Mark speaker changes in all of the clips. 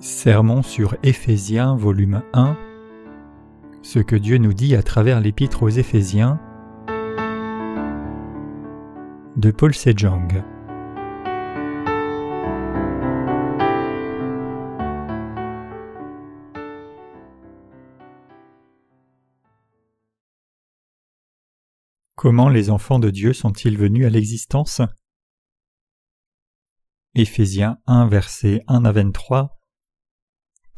Speaker 1: Sermon sur Éphésiens volume 1 Ce que Dieu nous dit à travers l'épître aux Éphésiens de Paul Sejong. Comment les enfants de Dieu sont-ils venus à l'existence? Éphésiens 1 versets 1 à 23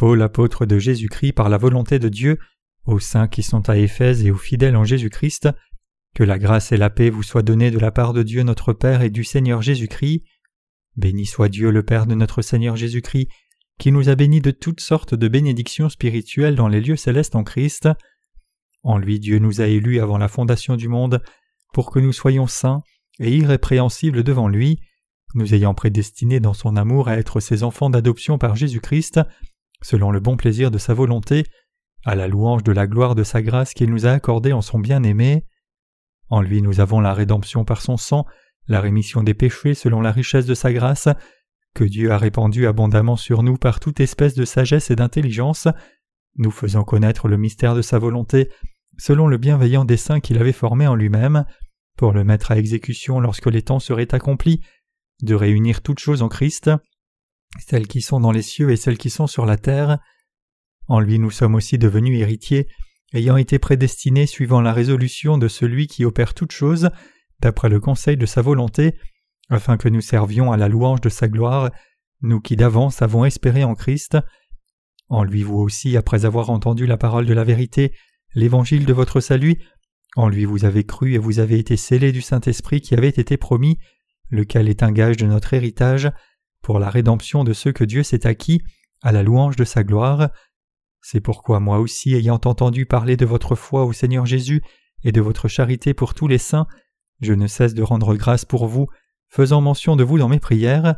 Speaker 1: Paul, apôtre de Jésus-Christ par la volonté de Dieu, aux saints qui sont à Éphèse et aux fidèles en Jésus-Christ, que la grâce et la paix vous soient données de la part de Dieu notre Père et du Seigneur Jésus-Christ. Béni soit Dieu le Père de notre Seigneur Jésus-Christ, qui nous a bénis de toutes sortes de bénédictions spirituelles dans les lieux célestes en Christ. En lui Dieu nous a élus avant la fondation du monde, pour que nous soyons saints et irrépréhensibles devant lui, nous ayant prédestinés dans son amour à être ses enfants d'adoption par Jésus-Christ, selon le bon plaisir de sa volonté, à la louange de la gloire de sa grâce qu'il nous a accordée en son bien-aimé. En lui nous avons la rédemption par son sang, la rémission des péchés selon la richesse de sa grâce, que Dieu a répandue abondamment sur nous par toute espèce de sagesse et d'intelligence, nous faisant connaître le mystère de sa volonté, selon le bienveillant dessein qu'il avait formé en lui-même, pour le mettre à exécution lorsque les temps seraient accomplis, de réunir toutes choses en Christ, celles qui sont dans les cieux et celles qui sont sur la terre. En lui nous sommes aussi devenus héritiers, ayant été prédestinés suivant la résolution de celui qui opère toutes choses, d'après le conseil de sa volonté, afin que nous servions à la louange de sa gloire, nous qui d'avance avons espéré en Christ. En lui vous aussi, après avoir entendu la parole de la vérité, l'évangile de votre salut, en lui vous avez cru et vous avez été scellés du Saint-Esprit qui avait été promis, lequel est un gage de notre héritage, pour la rédemption de ceux que Dieu s'est acquis, à la louange de sa gloire. C'est pourquoi moi aussi, ayant entendu parler de votre foi au Seigneur Jésus et de votre charité pour tous les saints, je ne cesse de rendre grâce pour vous, faisant mention de vous dans mes prières,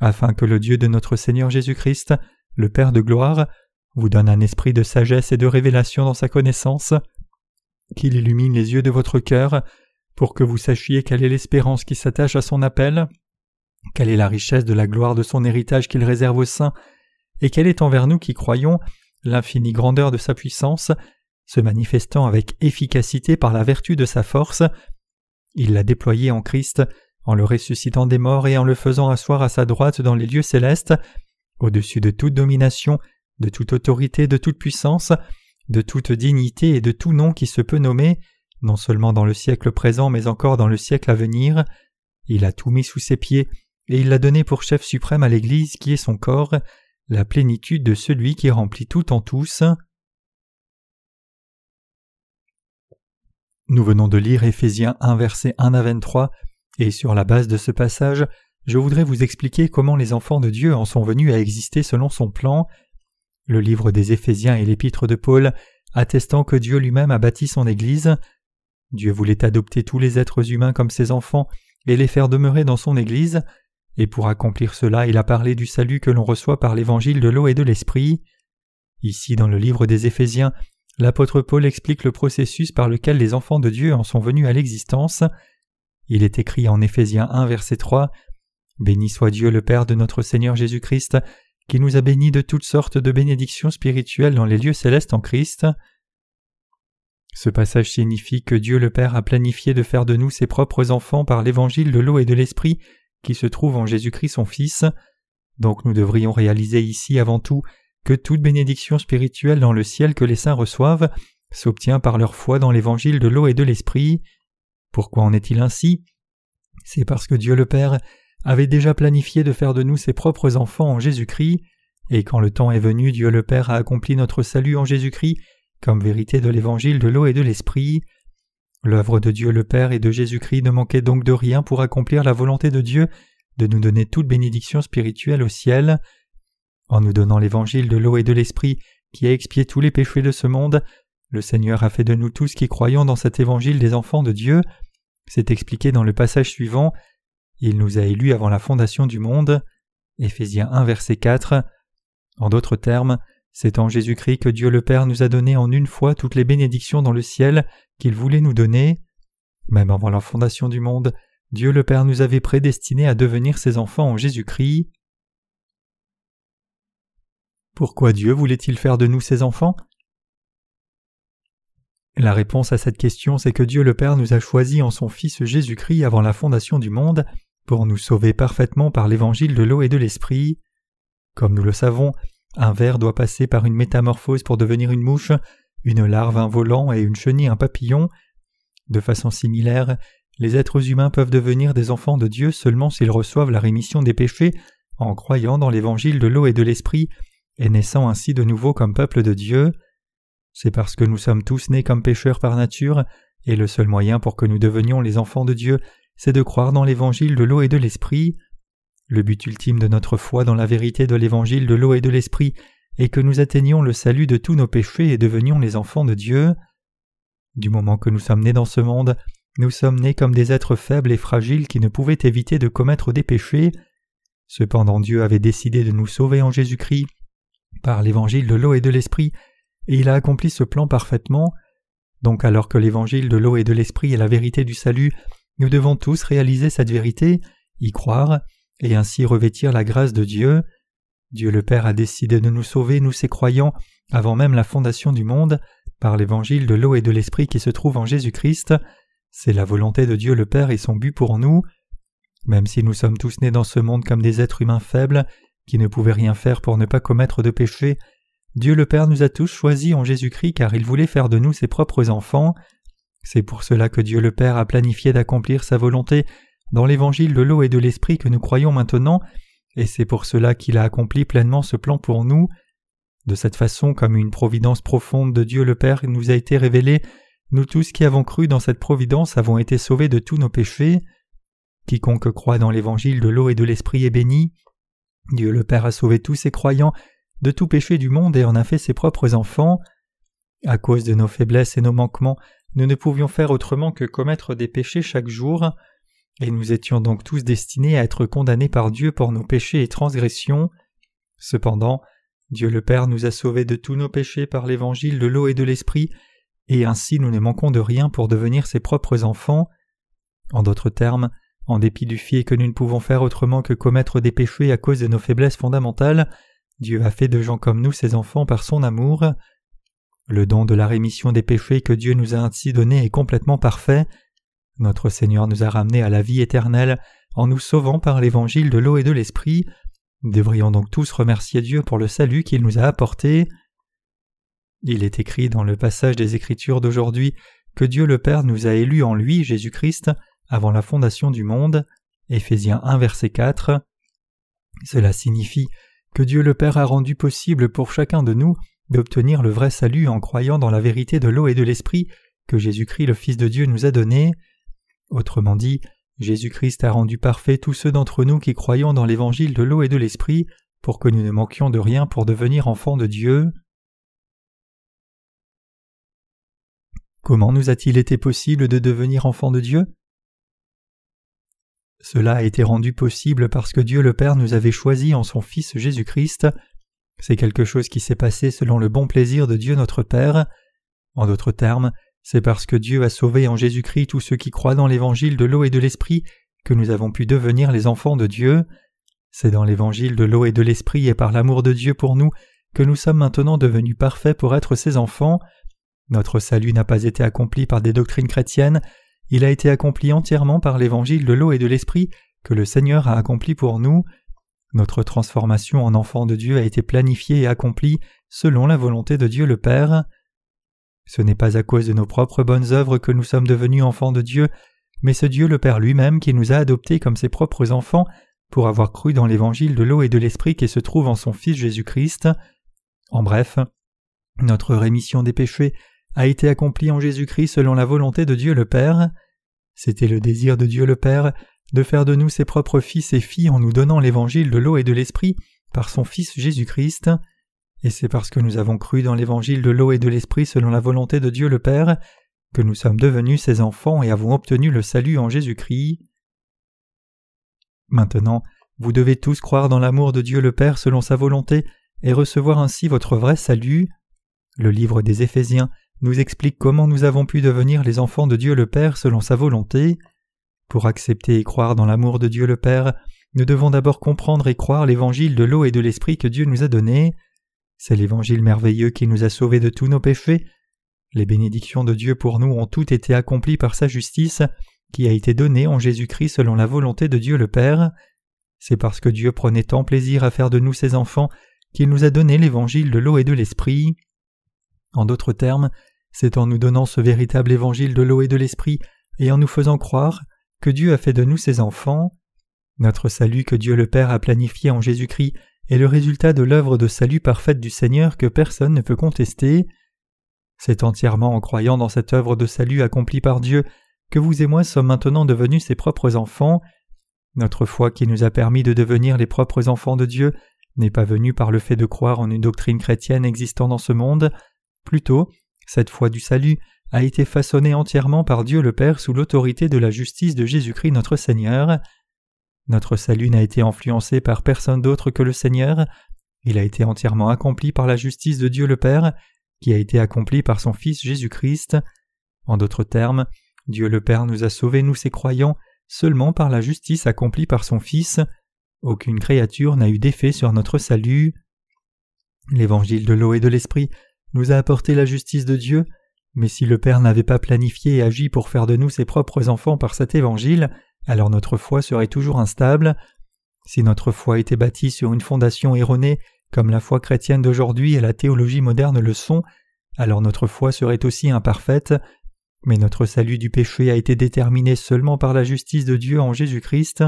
Speaker 1: afin que le Dieu de notre Seigneur Jésus-Christ, le Père de gloire, vous donne un esprit de sagesse et de révélation dans sa connaissance, qu'il illumine les yeux de votre cœur, pour que vous sachiez quelle est l'espérance qui s'attache à son appel, quelle est la richesse de la gloire de son héritage qu'il réserve aux saints, et quelle est envers nous qui croyons l'infinie grandeur de sa puissance, se manifestant avec efficacité par la vertu de sa force? Il l'a déployé en Christ, en le ressuscitant des morts et en le faisant asseoir à sa droite dans les lieux célestes, au-dessus de toute domination, de toute autorité, de toute puissance, de toute dignité et de tout nom qui se peut nommer, non seulement dans le siècle présent mais encore dans le siècle à venir. Il a tout mis sous ses pieds, et il l'a donné pour chef suprême à l'Église qui est son corps, la plénitude de celui qui remplit tout en tous. Nous venons de lire Éphésiens 1 verset 1 à 23, et sur la base de ce passage, je voudrais vous expliquer comment les enfants de Dieu en sont venus à exister selon son plan. Le livre des Éphésiens et l'épître de Paul attestant que Dieu lui-même a bâti son Église. Dieu voulait adopter tous les êtres humains comme ses enfants et les faire demeurer dans son Église, et pour accomplir cela il a parlé du salut que l'on reçoit par l'évangile de l'eau et de l'esprit. Ici dans le livre des Éphésiens, l'apôtre Paul explique le processus par lequel les enfants de Dieu en sont venus à l'existence. Il est écrit en Éphésiens 1 verset 3 Béni soit Dieu le Père de notre Seigneur Jésus-Christ, qui nous a bénis de toutes sortes de bénédictions spirituelles dans les lieux célestes en Christ. Ce passage signifie que Dieu le Père a planifié de faire de nous ses propres enfants par l'évangile de l'eau et de l'esprit qui se trouve en Jésus-Christ son Fils. Donc nous devrions réaliser ici avant tout que toute bénédiction spirituelle dans le ciel que les saints reçoivent s'obtient par leur foi dans l'évangile de l'eau et de l'esprit. Pourquoi en est-il ainsi? C'est parce que Dieu le Père avait déjà planifié de faire de nous ses propres enfants en Jésus-Christ, et quand le temps est venu, Dieu le Père a accompli notre salut en Jésus-Christ comme vérité de l'évangile de l'eau et de l'esprit. L'œuvre de Dieu le Père et de Jésus-Christ ne manquait donc de rien pour accomplir la volonté de Dieu de nous donner toute bénédiction spirituelle au ciel. En nous donnant l'évangile de l'eau et de l'esprit qui a expié tous les péchés de ce monde, le Seigneur a fait de nous tous qui croyons dans cet évangile des enfants de Dieu. C'est expliqué dans le passage suivant. Il nous a élus avant la fondation du monde. Éphésiens 1 verset 4. En d'autres termes, c'est en Jésus-Christ que Dieu le Père nous a donné en une fois toutes les bénédictions dans le ciel qu'il voulait nous donner. Même avant la fondation du monde, Dieu le Père nous avait prédestinés à devenir ses enfants en Jésus-Christ. Pourquoi Dieu voulait-il faire de nous ses enfants? La réponse à cette question, c'est que Dieu le Père nous a choisis en son Fils Jésus-Christ avant la fondation du monde pour nous sauver parfaitement par l'évangile de l'eau et de l'esprit. Comme nous le savons, un ver doit passer par une métamorphose pour devenir une mouche, une larve un volant et une chenille un papillon. De façon similaire, les êtres humains peuvent devenir des enfants de Dieu seulement s'ils reçoivent la rémission des péchés en croyant dans l'évangile de l'eau et de l'esprit et naissant ainsi de nouveau comme peuple de Dieu. C'est parce que nous sommes tous nés comme pécheurs par nature, et le seul moyen pour que nous devenions les enfants de Dieu, c'est de croire dans l'évangile de l'eau et de l'esprit. Le but ultime de notre foi dans la vérité de l'évangile de l'eau et de l'esprit est que nous atteignions le salut de tous nos péchés et devenions les enfants de Dieu. Du moment que nous sommes nés dans ce monde, nous sommes nés comme des êtres faibles et fragiles qui ne pouvaient éviter de commettre des péchés. Cependant Dieu avait décidé de nous sauver en Jésus-Christ par l'évangile de l'eau et de l'esprit, et il a accompli ce plan parfaitement. Donc alors que l'évangile de l'eau et de l'esprit est la vérité du salut, nous devons tous réaliser cette vérité, y croire, et ainsi revêtir la grâce de Dieu. Dieu le Père a décidé de nous sauver, nous ses croyants, avant même la fondation du monde, par l'évangile de l'eau et de l'esprit qui se trouve en Jésus-Christ. C'est la volonté de Dieu le Père et son but pour nous. Même si nous sommes tous nés dans ce monde comme des êtres humains faibles, qui ne pouvaient rien faire pour ne pas commettre de péché, Dieu le Père nous a tous choisis en Jésus-Christ car il voulait faire de nous ses propres enfants. C'est pour cela que Dieu le Père a planifié d'accomplir sa volonté dans l'évangile de l'eau et de l'esprit que nous croyons maintenant, et c'est pour cela qu'il a accompli pleinement ce plan pour nous. De cette façon, comme une providence profonde de Dieu le Père nous a été révélée, nous tous qui avons cru dans cette providence avons été sauvés de tous nos péchés. Quiconque croit dans l'évangile de l'eau et de l'esprit est béni. Dieu le Père a sauvé tous ses croyants de tout péché du monde et en a fait ses propres enfants. À cause de nos faiblesses et nos manquements, nous ne pouvions faire autrement que commettre des péchés chaque jour, et nous étions donc tous destinés à être condamnés par Dieu pour nos péchés et transgressions. Cependant, Dieu le Père nous a sauvés de tous nos péchés par l'évangile de l'eau et de l'esprit, et ainsi nous ne manquons de rien pour devenir ses propres enfants. En d'autres termes, en dépit du fait que nous ne pouvons faire autrement que commettre des péchés à cause de nos faiblesses fondamentales, Dieu a fait de gens comme nous ses enfants par son amour. Le don de la rémission des péchés que Dieu nous a ainsi donné est complètement parfait. Notre Seigneur nous a ramenés à la vie éternelle en nous sauvant par l'évangile de l'eau et de l'esprit. Nous devrions donc tous remercier Dieu pour le salut qu'il nous a apporté. Il est écrit dans le passage des Écritures d'aujourd'hui que Dieu le Père nous a élus en lui, Jésus-Christ, avant la fondation du monde. Éphésiens 1 verset 4. Cela signifie que Dieu le Père a rendu possible pour chacun de nous d'obtenir le vrai salut en croyant dans la vérité de l'eau et de l'esprit que Jésus-Christ le Fils de Dieu nous a donné. Autrement dit, Jésus-Christ a rendu parfait tous ceux d'entre nous qui croyons dans l'évangile de l'eau et de l'esprit pour que nous ne manquions de rien pour devenir enfants de Dieu. Comment nous a-t-il été possible de devenir enfants de Dieu? Cela a été rendu possible parce que Dieu le Père nous avait choisis en son Fils Jésus-Christ c'est quelque chose qui s'est passé selon le bon plaisir de Dieu notre Père. En d'autres termes, c'est parce que Dieu a sauvé en Jésus-Christ tous ceux qui croient dans l'évangile de l'eau et de l'esprit que nous avons pu devenir les enfants de Dieu. C'est dans l'évangile de l'eau et de l'esprit et par l'amour de Dieu pour nous que nous sommes maintenant devenus parfaits pour être ses enfants. Notre salut n'a pas été accompli par des doctrines chrétiennes, il a été accompli entièrement par l'évangile de l'eau et de l'esprit que le Seigneur a accompli pour nous. Notre transformation en enfant de Dieu a été planifiée et accomplie selon la volonté de Dieu le Père. Ce n'est pas à cause de nos propres bonnes œuvres que nous sommes devenus enfants de Dieu, mais c'est Dieu le Père lui-même qui nous a adoptés comme ses propres enfants pour avoir cru dans l'évangile de l'eau et de l'esprit qui se trouve en son Fils Jésus-Christ. En bref, notre rémission des péchés a été accomplie en Jésus-Christ selon la volonté de Dieu le Père. C'était le désir de Dieu le Père de faire de nous ses propres fils et filles en nous donnant l'évangile de l'eau et de l'esprit par son Fils Jésus-Christ. Et c'est parce que nous avons cru dans l'évangile de l'eau et de l'esprit selon la volonté de Dieu le Père que nous sommes devenus ses enfants et avons obtenu le salut en Jésus-Christ. Maintenant, vous devez tous croire dans l'amour de Dieu le Père selon sa volonté et recevoir ainsi votre vrai salut. Le livre des Éphésiens nous explique comment nous avons pu devenir les enfants de Dieu le Père selon sa volonté. Pour accepter et croire dans l'amour de Dieu le Père, nous devons d'abord comprendre et croire l'évangile de l'eau et de l'esprit que Dieu nous a donné. C'est l'évangile merveilleux qui nous a sauvés de tous nos péchés. Les bénédictions de Dieu pour nous ont toutes été accomplies par sa justice, qui a été donnée en Jésus-Christ selon la volonté de Dieu le Père. C'est parce que Dieu prenait tant plaisir à faire de nous ses enfants qu'il nous a donné l'évangile de l'eau et de l'esprit. En d'autres termes, c'est en nous donnant ce véritable évangile de l'eau et de l'esprit et en nous faisant croire que Dieu a fait de nous ses enfants. Notre salut que Dieu le Père a planifié en Jésus-Christ est le résultat de l'œuvre de salut parfaite du Seigneur que personne ne peut contester. C'est entièrement en croyant dans cette œuvre de salut accomplie par Dieu que vous et moi sommes maintenant devenus ses propres enfants. Notre foi qui nous a permis de devenir les propres enfants de Dieu n'est pas venue par le fait de croire en une doctrine chrétienne existant dans ce monde, plutôt, cette foi du salut a été façonnée entièrement par Dieu le Père sous l'autorité de la justice de Jésus-Christ notre Seigneur. Notre salut n'a été influencé par personne d'autre que le Seigneur, il a été entièrement accompli par la justice de Dieu le Père, qui a été accomplie par son Fils Jésus-Christ. En d'autres termes, Dieu le Père nous a sauvés, nous ses croyants, seulement par la justice accomplie par son Fils. Aucune créature n'a eu d'effet sur notre salut. L'évangile de l'eau et de l'esprit nous a apporté la justice de Dieu, mais si le Père n'avait pas planifié et agi pour faire de nous ses propres enfants par cet évangile, alors notre foi serait toujours instable. Si notre foi était bâtie sur une fondation erronée, comme la foi chrétienne d'aujourd'hui et la théologie moderne le sont, alors notre foi serait aussi imparfaite, mais notre salut du péché a été déterminé seulement par la justice de Dieu en Jésus-Christ.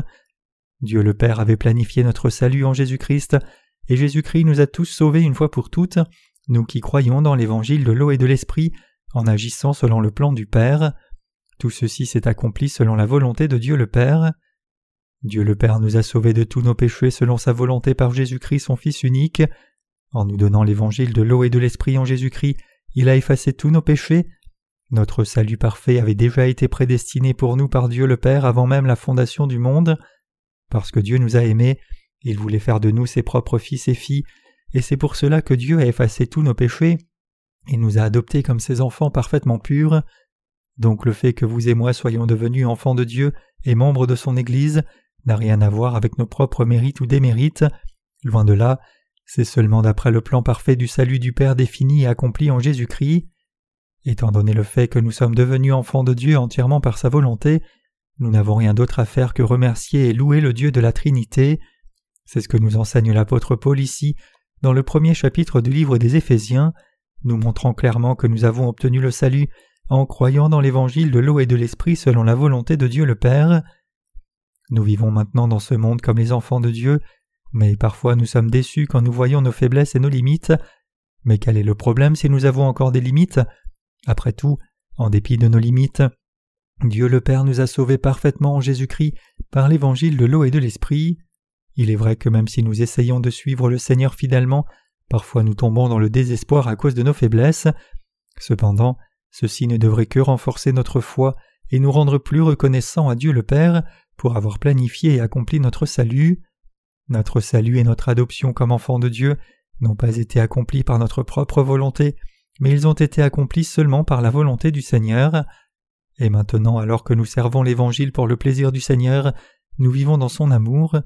Speaker 1: Dieu le Père avait planifié notre salut en Jésus-Christ, et Jésus-Christ nous a tous sauvés une fois pour toutes, nous qui croyons dans l'évangile de l'eau et de l'esprit, en agissant selon le plan du Père. Tout ceci s'est accompli selon la volonté de Dieu le Père. Dieu le Père nous a sauvés de tous nos péchés selon sa volonté par Jésus-Christ son Fils unique. En nous donnant l'évangile de l'eau et de l'esprit en Jésus-Christ, il a effacé tous nos péchés. Notre salut parfait avait déjà été prédestiné pour nous par Dieu le Père avant même la fondation du monde. Parce que Dieu nous a aimés, il voulait faire de nous ses propres fils et filles, et c'est pour cela que Dieu a effacé tous nos péchés et nous a adoptés comme ses enfants parfaitement purs. Donc le fait que vous et moi soyons devenus enfants de Dieu et membres de son Église n'a rien à voir avec nos propres mérites ou démérites. Loin de là, c'est seulement d'après le plan parfait du salut du Père défini et accompli en Jésus-Christ. Étant donné le fait que nous sommes devenus enfants de Dieu entièrement par sa volonté, nous n'avons rien d'autre à faire que remercier et louer le Dieu de la Trinité. C'est ce que nous enseigne l'apôtre Paul ici, dans le premier chapitre du livre des Éphésiens, nous montrant clairement que nous avons obtenu le salut en croyant dans l'évangile de l'eau et de l'esprit selon la volonté de Dieu le Père. Nous vivons maintenant dans ce monde comme les enfants de Dieu, mais parfois nous sommes déçus quand nous voyons nos faiblesses et nos limites. Mais quel est le problème si nous avons encore des limites? Après tout, en dépit de nos limites, Dieu le Père nous a sauvés parfaitement en Jésus-Christ par l'évangile de l'eau et de l'esprit. Il est vrai que même si nous essayons de suivre le Seigneur fidèlement, parfois nous tombons dans le désespoir à cause de nos faiblesses. Cependant, Ceci ne devrait que renforcer notre foi et nous rendre plus reconnaissants à Dieu le Père pour avoir planifié et accompli notre salut. Notre salut et notre adoption comme enfants de Dieu n'ont pas été accomplis par notre propre volonté, mais ils ont été accomplis seulement par la volonté du Seigneur. Et maintenant, alors que nous servons l'Évangile pour le plaisir du Seigneur, nous vivons dans son amour.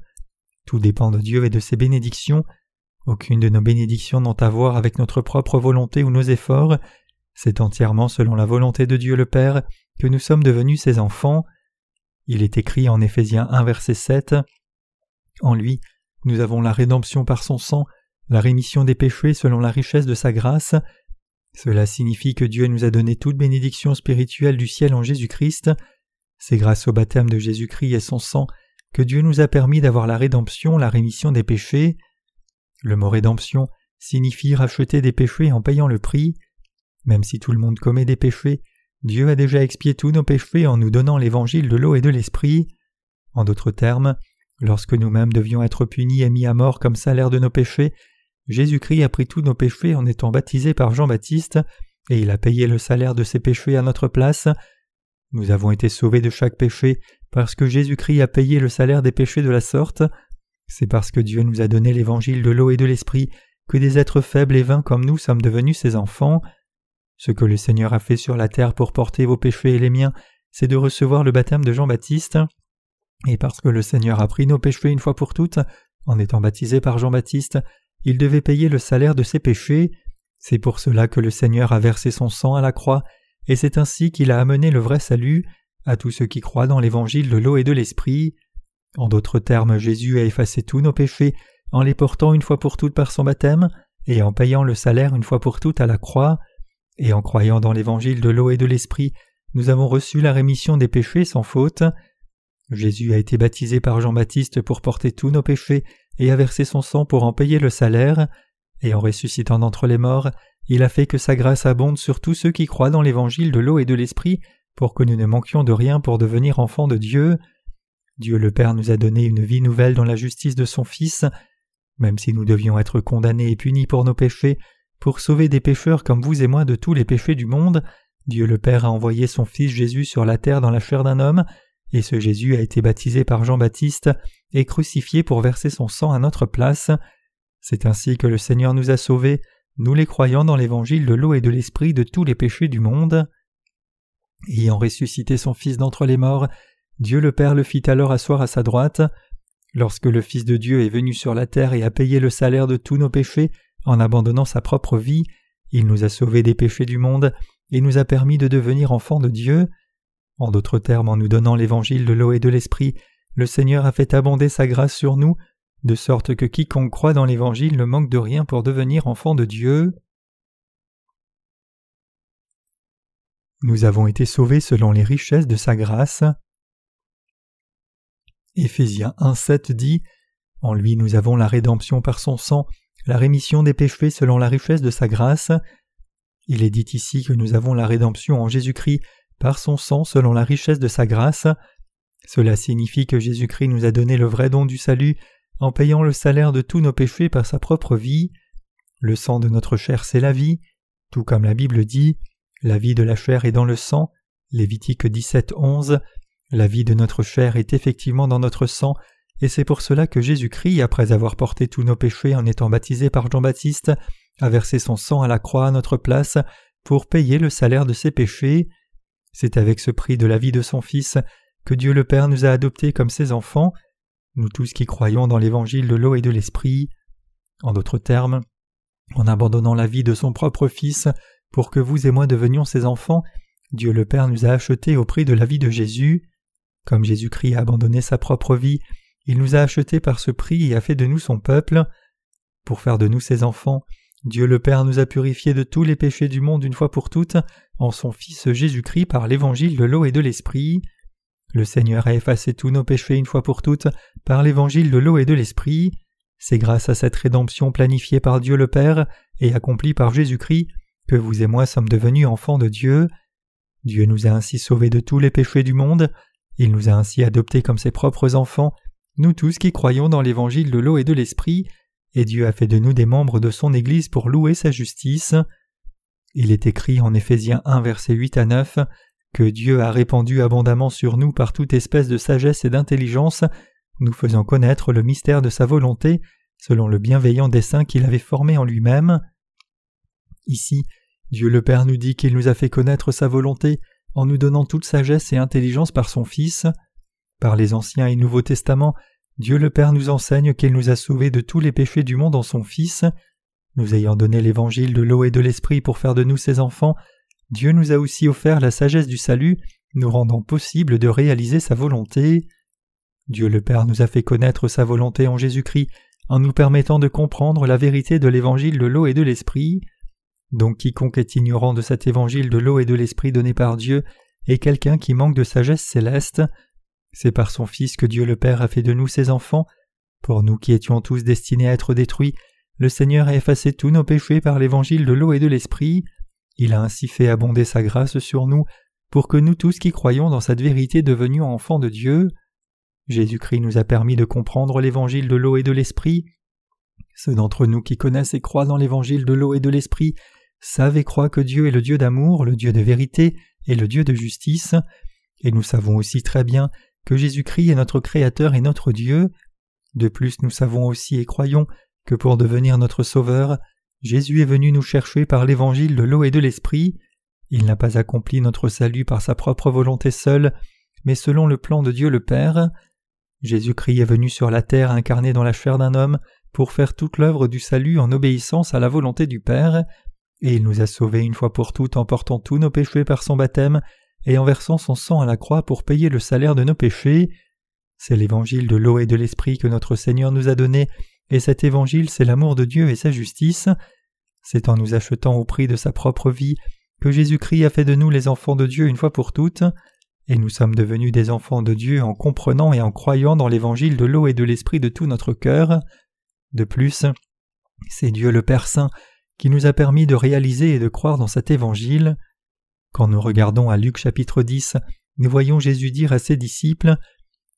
Speaker 1: Tout dépend de Dieu et de ses bénédictions. Aucune de nos bénédictions n'ont à voir avec notre propre volonté ou nos efforts, c'est entièrement selon la volonté de Dieu le Père que nous sommes devenus ses enfants. Il est écrit en Éphésiens 1 verset 7 En lui, nous avons la rédemption par son sang, la rémission des péchés selon la richesse de sa grâce. Cela signifie que Dieu nous a donné toute bénédiction spirituelle du ciel en Jésus-Christ. C'est grâce au baptême de Jésus-Christ et son sang que Dieu nous a permis d'avoir la rédemption, la rémission des péchés. Le mot rédemption signifie racheter des péchés en payant le prix. Même si tout le monde commet des péchés, Dieu a déjà expié tous nos péchés en nous donnant l'évangile de l'eau et de l'esprit. En d'autres termes, lorsque nous-mêmes devions être punis et mis à mort comme salaire de nos péchés, Jésus-Christ a pris tous nos péchés en étant baptisé par Jean-Baptiste, et il a payé le salaire de ses péchés à notre place. Nous avons été sauvés de chaque péché parce que Jésus-Christ a payé le salaire des péchés de la sorte. C'est parce que Dieu nous a donné l'évangile de l'eau et de l'esprit que des êtres faibles et vains comme nous sommes devenus ses enfants. Ce que le Seigneur a fait sur la terre pour porter vos péchés et les miens, c'est de recevoir le baptême de Jean-Baptiste. Et parce que le Seigneur a pris nos péchés une fois pour toutes, en étant baptisé par Jean-Baptiste, il devait payer le salaire de ses péchés. C'est pour cela que le Seigneur a versé son sang à la croix, et c'est ainsi qu'il a amené le vrai salut à tous ceux qui croient dans l'évangile de l'eau et de l'esprit. En d'autres termes, Jésus a effacé tous nos péchés en les portant une fois pour toutes par son baptême, et en payant le salaire une fois pour toutes à la croix, et en croyant dans l'évangile de l'eau et de l'esprit, nous avons reçu la rémission des péchés sans faute. Jésus a été baptisé par Jean-Baptiste pour porter tous nos péchés et a versé son sang pour en payer le salaire, et en ressuscitant d'entre les morts, il a fait que sa grâce abonde sur tous ceux qui croient dans l'évangile de l'eau et de l'esprit pour que nous ne manquions de rien pour devenir enfants de Dieu. Dieu le Père nous a donné une vie nouvelle dans la justice de son Fils. Même si nous devions être condamnés et punis pour nos péchés, pour sauver des pécheurs comme vous et moi de tous les péchés du monde, Dieu le Père a envoyé son Fils Jésus sur la terre dans la chair d'un homme, et ce Jésus a été baptisé par Jean-Baptiste et crucifié pour verser son sang à notre place. C'est ainsi que le Seigneur nous a sauvés, nous les croyants dans l'évangile de l'eau et de l'esprit de tous les péchés du monde. Ayant ressuscité son Fils d'entre les morts, Dieu le Père le fit alors asseoir à sa droite. Lorsque le Fils de Dieu est venu sur la terre et a payé le salaire de tous nos péchés en abandonnant sa propre vie, il nous a sauvés des péchés du monde et nous a permis de devenir enfants de Dieu. En d'autres termes, en nous donnant l'évangile de l'eau et de l'esprit, le Seigneur a fait abonder sa grâce sur nous, de sorte que quiconque croit dans l'évangile ne manque de rien pour devenir enfant de Dieu. Nous avons été sauvés selon les richesses de sa grâce. Éphésiens 1.7 dit En lui nous avons la rédemption par son sang, la rémission des péchés selon la richesse de sa grâce. Il est dit ici que nous avons la rédemption en Jésus-Christ par son sang selon la richesse de sa grâce. Cela signifie que Jésus-Christ nous a donné le vrai don du salut en payant le salaire de tous nos péchés par sa propre vie. Le sang de notre chair c'est la vie, tout comme la Bible dit la vie de la chair est dans le sang. Lévitique 17, 11. La vie de notre chair est effectivement dans notre sang, et c'est pour cela que Jésus-Christ, après avoir porté tous nos péchés en étant baptisé par Jean-Baptiste, a versé son sang à la croix à notre place pour payer le salaire de ses péchés. C'est avec ce prix de la vie de son Fils que Dieu le Père nous a adoptés comme ses enfants, nous tous qui croyons dans l'évangile de l'eau et de l'esprit. En d'autres termes, en abandonnant la vie de son propre Fils, pour que vous et moi devenions ses enfants, Dieu le Père nous a achetés au prix de la vie de Jésus. Comme Jésus-Christ a abandonné sa propre vie, il nous a achetés par ce prix et a fait de nous son peuple. Pour faire de nous ses enfants, Dieu le Père nous a purifiés de tous les péchés du monde une fois pour toutes en son Fils Jésus-Christ par l'évangile de l'eau et de l'esprit. Le Seigneur a effacé tous nos péchés une fois pour toutes par l'évangile de l'eau et de l'esprit. C'est grâce à cette rédemption planifiée par Dieu le Père et accomplie par Jésus-Christ que vous et moi sommes devenus enfants de Dieu. Dieu nous a ainsi sauvés de tous les péchés du monde, il nous a ainsi adoptés comme ses propres enfants, nous tous qui croyons dans l'évangile de l'eau et de l'esprit, et Dieu a fait de nous des membres de son Église pour louer sa justice. Il est écrit en Éphésiens 1 versets 8 à 9 que Dieu a répandu abondamment sur nous par toute espèce de sagesse et d'intelligence, nous faisant connaître le mystère de sa volonté, selon le bienveillant dessein qu'il avait formé en lui-même. Ici, Dieu le Père nous dit qu'il nous a fait connaître sa volonté en nous donnant toute sagesse et intelligence par son Fils. Par les Anciens et Nouveaux Testaments, Dieu le Père nous enseigne qu'il nous a sauvés de tous les péchés du monde en son Fils. Nous ayant donné l'évangile de l'eau et de l'esprit pour faire de nous ses enfants, Dieu nous a aussi offert la sagesse du salut, nous rendant possible de réaliser sa volonté. Dieu le Père nous a fait connaître sa volonté en Jésus-Christ en nous permettant de comprendre la vérité de l'évangile de l'eau et de l'esprit. Donc quiconque est ignorant de cet évangile de l'eau et de l'esprit donné par Dieu est quelqu'un qui manque de sagesse céleste. C'est par son Fils que Dieu le Père a fait de nous ses enfants. Pour nous qui étions tous destinés à être détruits, le Seigneur a effacé tous nos péchés par l'évangile de l'eau et de l'esprit. Il a ainsi fait abonder sa grâce sur nous pour que nous tous qui croyons dans cette vérité devenions enfants de Dieu. Jésus-Christ nous a permis de comprendre l'évangile de l'eau et de l'esprit. Ceux d'entre nous qui connaissent et croient dans l'évangile de l'eau et de l'esprit savent et croient que Dieu est le Dieu d'amour, le Dieu de vérité et le Dieu de justice, et nous savons aussi très bien que Jésus-Christ est notre Créateur et notre Dieu. De plus nous savons aussi et croyons que pour devenir notre Sauveur, Jésus est venu nous chercher par l'évangile de l'eau et de l'Esprit. Il n'a pas accompli notre salut par sa propre volonté seule, mais selon le plan de Dieu le Père. Jésus-Christ est venu sur la terre incarné dans la chair d'un homme pour faire toute l'œuvre du salut en obéissance à la volonté du Père, et il nous a sauvés une fois pour toutes en portant tous nos péchés par son baptême et en versant son sang à la croix pour payer le salaire de nos péchés. C'est l'évangile de l'eau et de l'esprit que notre Seigneur nous a donné, et cet évangile c'est l'amour de Dieu et sa justice. C'est en nous achetant au prix de sa propre vie que Jésus-Christ a fait de nous les enfants de Dieu une fois pour toutes, et nous sommes devenus des enfants de Dieu en comprenant et en croyant dans l'évangile de l'eau et de l'esprit de tout notre cœur. De plus, c'est Dieu le Père Saint qui nous a permis de réaliser et de croire dans cet évangile. Quand nous regardons à Luc chapitre 10, nous voyons Jésus dire à ses disciples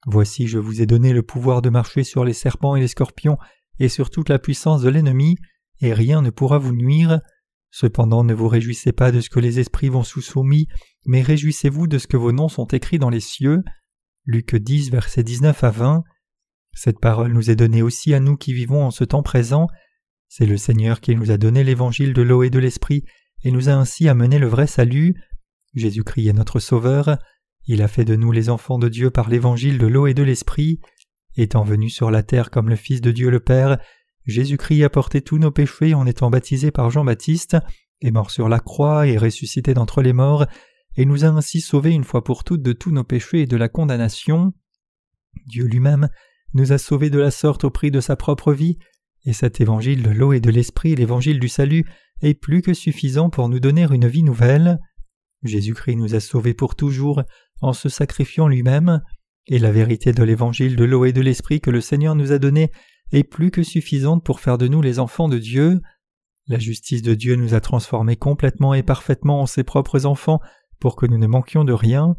Speaker 1: Voici, je vous ai donné le pouvoir de marcher sur les serpents et les scorpions et sur toute la puissance de l'ennemi, et rien ne pourra vous nuire. Cependant, ne vous réjouissez pas de ce que les esprits vont sous soumis, mais réjouissez-vous de ce que vos noms sont écrits dans les cieux. Luc 10, versets 19 à 20. Cette parole nous est donnée aussi à nous qui vivons en ce temps présent. C'est le Seigneur qui nous a donné l'évangile de l'eau et de l'esprit, et nous a ainsi amené le vrai salut. Jésus-Christ est notre Sauveur. Il a fait de nous les enfants de Dieu par l'évangile de l'eau et de l'esprit. Étant venu sur la terre comme le Fils de Dieu le Père, Jésus-Christ a porté tous nos péchés en étant baptisé par Jean-Baptiste, est mort sur la croix et ressuscité d'entre les morts, et nous a ainsi sauvés une fois pour toutes de tous nos péchés et de la condamnation. Dieu lui-même nous a sauvés de la sorte au prix de sa propre vie, et cet évangile de l'eau et de l'esprit, l'évangile du salut, est plus que suffisant pour nous donner une vie nouvelle. Jésus-Christ nous a sauvés pour toujours en se sacrifiant lui-même, et la vérité de l'évangile de l'eau et de l'esprit que le Seigneur nous a donné est plus que suffisante pour faire de nous les enfants de Dieu. La justice de Dieu nous a transformés complètement et parfaitement en ses propres enfants pour que nous ne manquions de rien.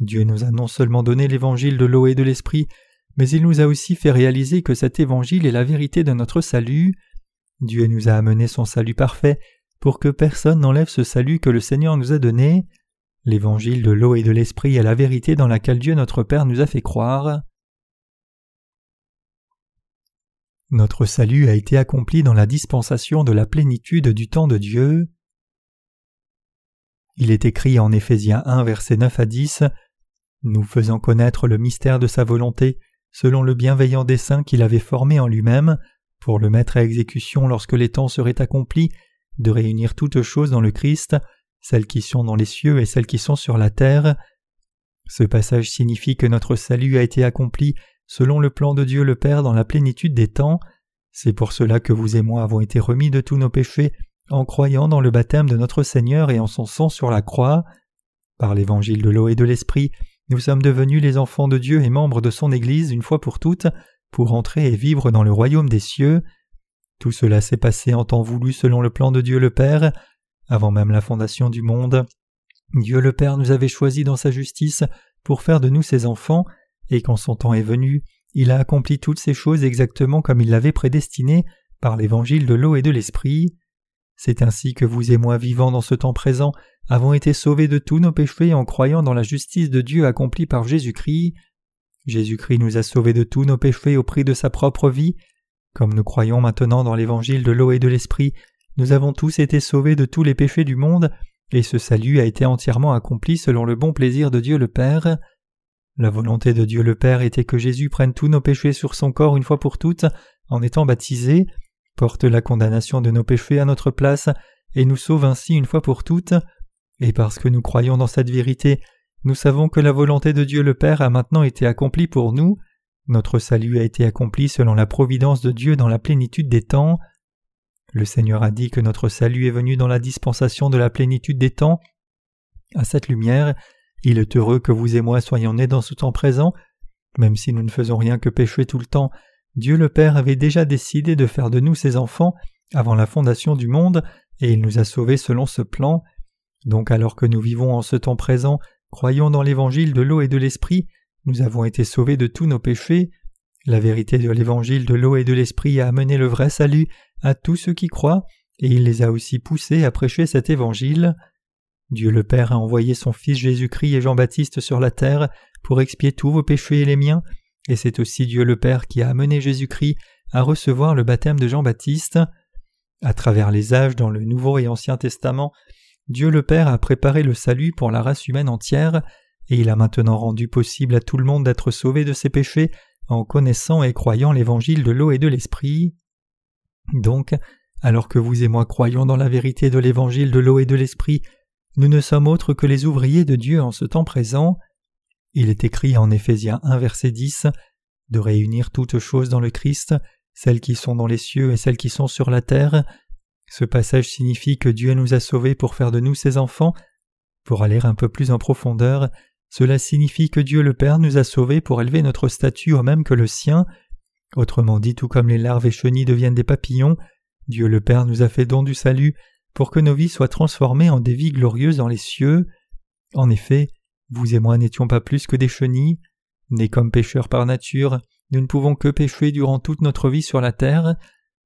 Speaker 1: Dieu nous a non seulement donné l'évangile de l'eau et de l'esprit, mais il nous a aussi fait réaliser que cet évangile est la vérité de notre salut. Dieu nous a amené son salut parfait pour que personne n'enlève ce salut que le Seigneur nous a donné. L'évangile de l'eau et de l'esprit est la vérité dans laquelle Dieu notre Père nous a fait croire. Notre salut a été accompli dans la dispensation de la plénitude du temps de Dieu. Il est écrit en Éphésiens 1 versets 9 à 10 Nous faisant connaître le mystère de sa volonté, selon le bienveillant dessein qu'il avait formé en lui-même, pour le mettre à exécution lorsque les temps seraient accomplis, de réunir toutes choses dans le Christ, celles qui sont dans les cieux et celles qui sont sur la terre. Ce passage signifie que notre salut a été accompli selon le plan de Dieu le Père dans la plénitude des temps. C'est pour cela que vous et moi avons été remis de tous nos péchés en croyant dans le baptême de notre Seigneur et en son sang sur la croix. Par l'évangile de l'eau et de l'esprit, nous sommes devenus les enfants de Dieu et membres de son Église une fois pour toutes, pour entrer et vivre dans le royaume des cieux. Tout cela s'est passé en temps voulu selon le plan de Dieu le Père. Avant même la fondation du monde, Dieu le Père nous avait choisis dans sa justice pour faire de nous ses enfants, et quand son temps est venu, il a accompli toutes ces choses exactement comme il l'avait prédestiné par l'évangile de l'eau et de l'esprit. C'est ainsi que vous et moi vivant dans ce temps présent avons été sauvés de tous nos péchés en croyant dans la justice de Dieu accomplie par Jésus-Christ. Jésus-Christ nous a sauvés de tous nos péchés au prix de sa propre vie. Comme nous croyons maintenant dans l'évangile de l'eau et de l'esprit, nous avons tous été sauvés de tous les péchés du monde, et ce salut a été entièrement accompli selon le bon plaisir de Dieu le Père. La volonté de Dieu le Père était que Jésus prenne tous nos péchés sur son corps une fois pour toutes, en étant baptisé, porte la condamnation de nos péchés à notre place, et nous sauve ainsi une fois pour toutes. Et parce que nous croyons dans cette vérité, nous savons que la volonté de Dieu le Père a maintenant été accomplie pour nous. Notre salut a été accompli selon la providence de Dieu dans la plénitude des temps. Le Seigneur a dit que notre salut est venu dans la dispensation de la plénitude des temps. À cette lumière, il est heureux que vous et moi soyons nés dans ce temps présent. Même si nous ne faisons rien que pécher tout le temps, Dieu le Père avait déjà décidé de faire de nous ses enfants avant la fondation du monde, et il nous a sauvés selon ce plan. Donc alors que nous vivons en ce temps présent, croyons dans l'évangile de l'eau et de l'esprit, nous avons été sauvés de tous nos péchés. La vérité de l'évangile de l'eau et de l'esprit a amené le vrai salut à tous ceux qui croient, et il les a aussi poussés à prêcher cet évangile. Dieu le Père a envoyé son Fils Jésus-Christ et Jean-Baptiste sur la terre pour expier tous vos péchés et les miens, et c'est aussi Dieu le Père qui a amené Jésus-Christ à recevoir le baptême de Jean-Baptiste. À travers les âges dans le Nouveau et Ancien Testament, Dieu le Père a préparé le salut pour la race humaine entière, et il a maintenant rendu possible à tout le monde d'être sauvé de ses péchés en connaissant et croyant l'évangile de l'eau et de l'esprit. Donc, alors que vous et moi croyons dans la vérité de l'évangile de l'eau et de l'esprit, nous ne sommes autres que les ouvriers de Dieu en ce temps présent. Il est écrit en Éphésiens 1 verset 10 de réunir toutes choses dans le Christ, celles qui sont dans les cieux et celles qui sont sur la terre. Ce passage signifie que Dieu nous a sauvés pour faire de nous ses enfants. Pour aller un peu plus en profondeur, cela signifie que Dieu le Père nous a sauvés pour élever notre statut au même que le sien. Autrement dit, tout comme les larves et chenilles deviennent des papillons, Dieu le Père nous a fait don du salut pour que nos vies soient transformées en des vies glorieuses dans les cieux. En effet, vous et moi n'étions pas plus que des chenilles. Nés comme pécheurs par nature, nous ne pouvons que pécher durant toute notre vie sur la terre.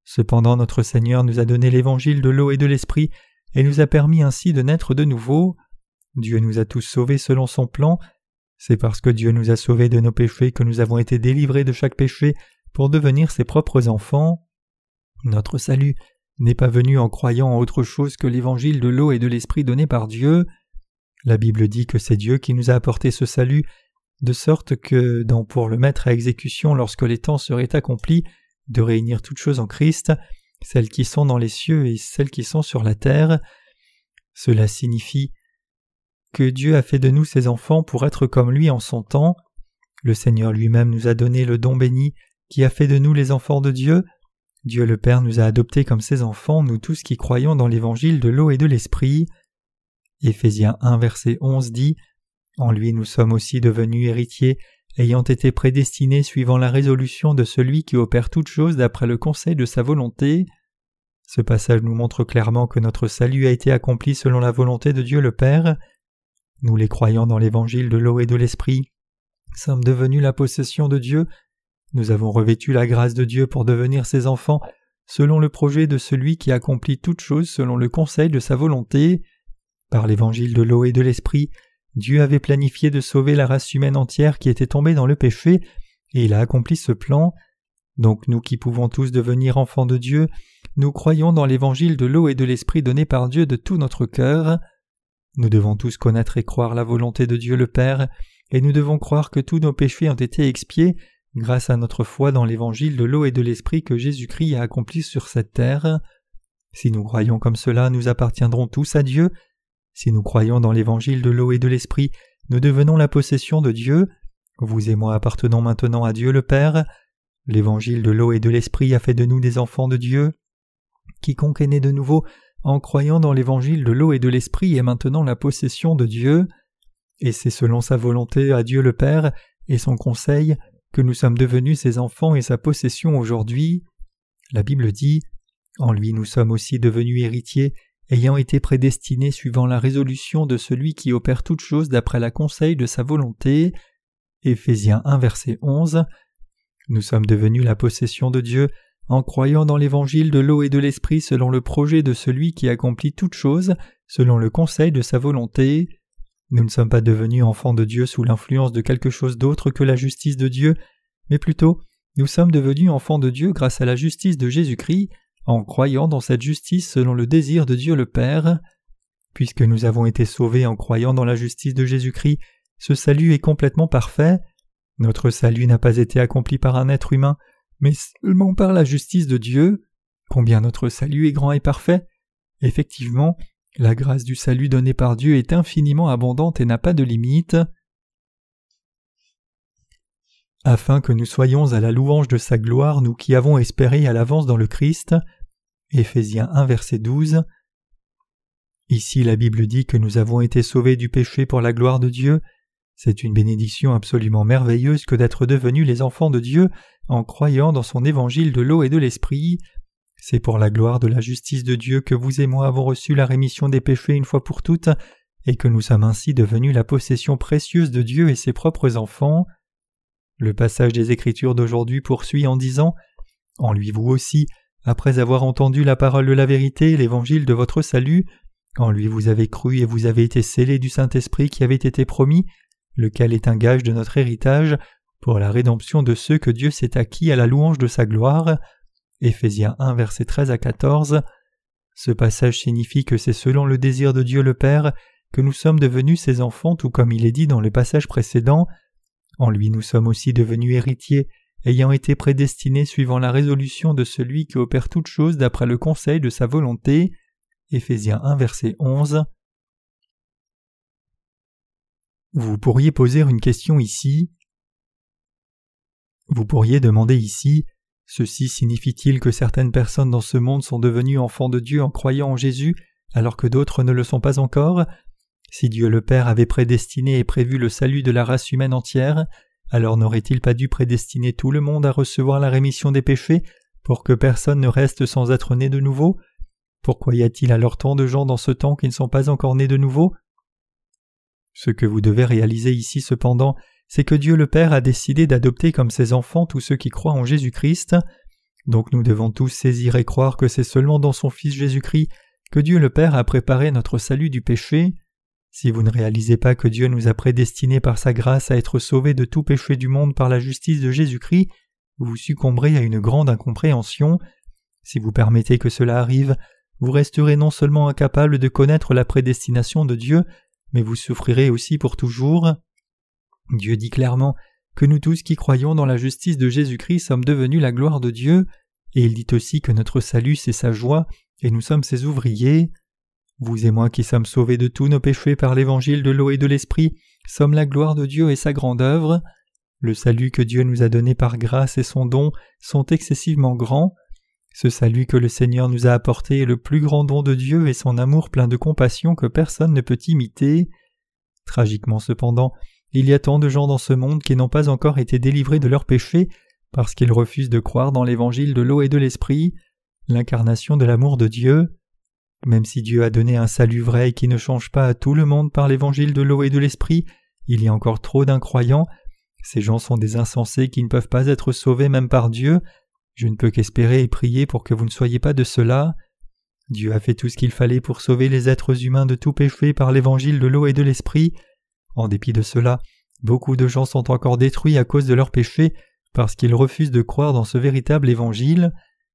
Speaker 1: Cependant notre Seigneur nous a donné l'évangile de l'eau et de l'esprit et nous a permis ainsi de naître de nouveau. Dieu nous a tous sauvés selon son plan. C'est parce que Dieu nous a sauvés de nos péchés que nous avons été délivrés de chaque péché pour devenir ses propres enfants. Notre salut n'est pas venu en croyant en autre chose que l'évangile de l'eau et de l'esprit donné par Dieu. La Bible dit que c'est Dieu qui nous a apporté ce salut, de sorte que, dans pour le mettre à exécution lorsque les temps seraient accomplis, de réunir toutes choses en Christ, celles qui sont dans les cieux et celles qui sont sur la terre. Cela signifie que Dieu a fait de nous ses enfants pour être comme lui en son temps. Le Seigneur lui-même nous a donné le don béni qui a fait de nous les enfants de Dieu, Dieu le Père nous a adoptés comme ses enfants, nous tous qui croyons dans l'évangile de l'eau et de l'esprit. Éphésiens 1 verset 11 dit En lui nous sommes aussi devenus héritiers, ayant été prédestinés suivant la résolution de celui qui opère toutes choses d'après le conseil de sa volonté. Ce passage nous montre clairement que notre salut a été accompli selon la volonté de Dieu le Père. Nous les croyants dans l'évangile de l'eau et de l'esprit sommes devenus la possession de Dieu nous avons revêtu la grâce de Dieu pour devenir ses enfants selon le projet de celui qui accomplit toutes choses selon le conseil de sa volonté. Par l'évangile de l'eau et de l'esprit, Dieu avait planifié de sauver la race humaine entière qui était tombée dans le péché, et il a accompli ce plan. Donc nous qui pouvons tous devenir enfants de Dieu, nous croyons dans l'évangile de l'eau et de l'esprit donné par Dieu de tout notre cœur. Nous devons tous connaître et croire la volonté de Dieu le Père, et nous devons croire que tous nos péchés ont été expiés grâce à notre foi dans l'évangile de l'eau et de l'esprit que Jésus-Christ a accompli sur cette terre. Si nous croyons comme cela, nous appartiendrons tous à Dieu. Si nous croyons dans l'évangile de l'eau et de l'esprit, nous devenons la possession de Dieu. Vous et moi appartenons maintenant à Dieu le Père. L'évangile de l'eau et de l'esprit a fait de nous des enfants de Dieu. Quiconque est né de nouveau en croyant dans l'évangile de l'eau et de l'esprit est maintenant la possession de Dieu. Et c'est selon sa volonté à Dieu le Père et son conseil que nous sommes devenus ses enfants et sa possession aujourd'hui. La Bible dit En lui nous sommes aussi devenus héritiers, ayant été prédestinés suivant la résolution de celui qui opère toutes choses d'après la conseil de sa volonté. Éphésiens 1 verset 11. Nous sommes devenus la possession de Dieu en croyant dans l'évangile de l'eau et de l'esprit selon le projet de celui qui accomplit toutes choses selon le conseil de sa volonté. Nous ne sommes pas devenus enfants de Dieu sous l'influence de quelque chose d'autre que la justice de Dieu, mais plutôt nous sommes devenus enfants de Dieu grâce à la justice de Jésus-Christ, en croyant dans cette justice selon le désir de Dieu le Père. Puisque nous avons été sauvés en croyant dans la justice de Jésus-Christ, ce salut est complètement parfait. Notre salut n'a pas été accompli par un être humain, mais seulement par la justice de Dieu. Combien notre salut est grand et parfait Effectivement, la grâce du salut donné par Dieu est infiniment abondante et n'a pas de limite. Afin que nous soyons à la louange de sa gloire, nous qui avons espéré à l'avance dans le Christ. Éphésiens 1 verset 12. Ici la Bible dit que nous avons été sauvés du péché pour la gloire de Dieu. C'est une bénédiction absolument merveilleuse que d'être devenus les enfants de Dieu en croyant dans son évangile de l'eau et de l'esprit. C'est pour la gloire de la justice de Dieu que vous et moi avons reçu la rémission des péchés une fois pour toutes, et que nous sommes ainsi devenus la possession précieuse de Dieu et ses propres enfants. Le passage des Écritures d'aujourd'hui poursuit en disant En lui vous aussi, après avoir entendu la parole de la vérité, l'évangile de votre salut, en lui vous avez cru et vous avez été scellés du Saint-Esprit qui avait été promis, lequel est un gage de notre héritage, pour la rédemption de ceux que Dieu s'est acquis à la louange de sa gloire. Éphésiens 1 versets 13 à 14. Ce passage signifie que c'est selon le désir de Dieu le Père que nous sommes devenus ses enfants tout comme il est dit dans le passage précédent. En lui nous sommes aussi devenus héritiers, ayant été prédestinés suivant la résolution de celui qui opère toutes choses d'après le conseil de sa volonté. Éphésiens 1 verset 11. Vous pourriez poser une question ici. Vous pourriez demander ici Ceci signifie-t-il que certaines personnes dans ce monde sont devenues enfants de Dieu en croyant en Jésus alors que d'autres ne le sont pas encore? Si Dieu le Père avait prédestiné et prévu le salut de la race humaine entière, alors n'aurait-il pas dû prédestiner tout le monde à recevoir la rémission des péchés pour que personne ne reste sans être né de nouveau? Pourquoi y a-t-il alors tant de gens dans ce temps qui ne sont pas encore nés de nouveau? Ce que vous devez réaliser ici cependant, c'est que Dieu le Père a décidé d'adopter comme ses enfants tous ceux qui croient en Jésus-Christ. Donc nous devons tous saisir et croire que c'est seulement dans son Fils Jésus-Christ que Dieu le Père a préparé notre salut du péché. Si vous ne réalisez pas que Dieu nous a prédestinés par sa grâce à être sauvés de tout péché du monde par la justice de Jésus-Christ, vous succomberez à une grande incompréhension. Si vous permettez que cela arrive, vous resterez non seulement incapable de connaître la prédestination de Dieu, mais vous souffrirez aussi pour toujours. Dieu dit clairement que nous tous qui croyons dans la justice de Jésus-Christ sommes devenus la gloire de Dieu, et il dit aussi que notre salut c'est sa joie, et nous sommes ses ouvriers. Vous et moi qui sommes sauvés de tous nos péchés par l'évangile de l'eau et de l'esprit, sommes la gloire de Dieu et sa grande œuvre. Le salut que Dieu nous a donné par grâce et son don sont excessivement grands. Ce salut que le Seigneur nous a apporté est le plus grand don de Dieu et son amour plein de compassion que personne ne peut imiter. Tragiquement cependant, il y a tant de gens dans ce monde qui n'ont pas encore été délivrés de leurs péchés parce qu'ils refusent de croire dans l'évangile de l'eau et de l'esprit, l'incarnation de l'amour de Dieu. Même si Dieu a donné un salut vrai qui ne change pas à tout le monde par l'évangile de l'eau et de l'esprit, il y a encore trop d'incroyants. Ces gens sont des insensés qui ne peuvent pas être sauvés même par Dieu. Je ne peux qu'espérer et prier pour que vous ne soyez pas de cela. Dieu a fait tout ce qu'il fallait pour sauver les êtres humains de tout péché par l'évangile de l'eau et de l'esprit. En dépit de cela, beaucoup de gens sont encore détruits à cause de leurs péchés parce qu'ils refusent de croire dans ce véritable évangile,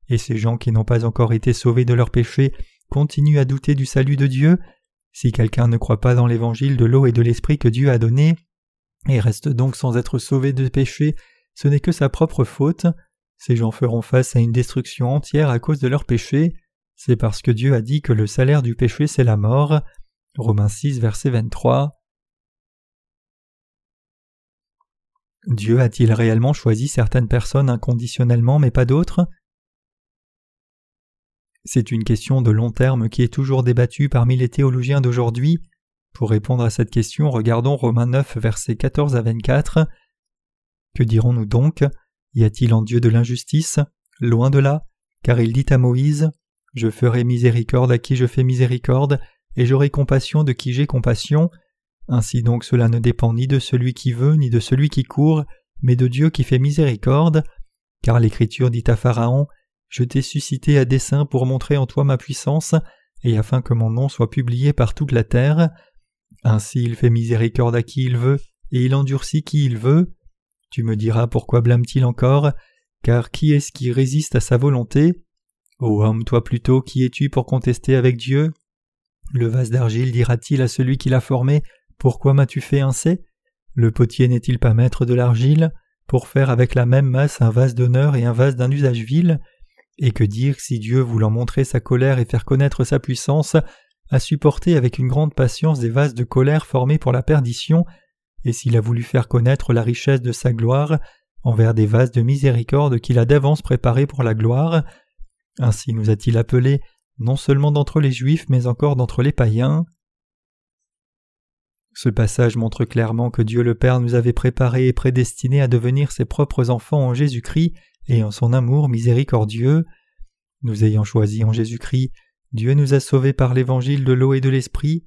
Speaker 1: et ces gens qui n'ont pas encore été sauvés de leurs péchés continuent à douter du salut de Dieu. Si quelqu'un ne croit pas dans l'évangile de l'eau et de l'esprit que Dieu a donné, et reste donc sans être sauvé de péché, ce n'est que sa propre faute. Ces gens feront face à une destruction entière à cause de leurs péchés. C'est parce que Dieu a dit que le salaire du péché c'est la mort. Romains 6, verset 23. Dieu a-t-il réellement choisi certaines personnes inconditionnellement mais pas d'autres? C'est une question de long terme qui est toujours débattue parmi les théologiens d'aujourd'hui. Pour répondre à cette question, regardons Romains 9 versets 14 à 24. Que dirons-nous donc? Y a-t-il en Dieu de l'injustice? Loin de là, car il dit à Moïse Je ferai miséricorde à qui je fais miséricorde, et j'aurai compassion de qui j'ai compassion. Ainsi donc cela ne dépend ni de celui qui veut, ni de celui qui court, mais de Dieu qui fait miséricorde, car l'Écriture dit à Pharaon Je t'ai suscité à dessein pour montrer en toi ma puissance, et afin que mon nom soit publié par toute la terre. Ainsi il fait miséricorde à qui il veut, et il endurcit qui il veut. Tu me diras pourquoi blâme-t-il encore Car qui est-ce qui résiste à sa volonté? Ô homme, toi plutôt, qui es-tu pour contester avec Dieu? Le vase d'argile dira-t-il à celui qui l'a formé pourquoi m'as-tu fait ainsi Le potier n'est-il pas maître de l'argile pour faire avec la même masse un vase d'honneur et un vase d'un usage vil? Et que dire si Dieu, voulant montrer sa colère et faire connaître sa puissance, a supporté avec une grande patience des vases de colère formés pour la perdition, et s'il a voulu faire connaître la richesse de sa gloire envers des vases de miséricorde qu'il a d'avance préparés pour la gloire, ainsi nous a-t-il appelés non seulement d'entre les Juifs mais encore d'entre les païens. Ce passage montre clairement que Dieu le Père nous avait préparés et prédestinés à devenir ses propres enfants en Jésus-Christ et en son amour miséricordieux. Nous ayant choisis en Jésus-Christ, Dieu nous a sauvés par l'évangile de l'eau et de l'esprit.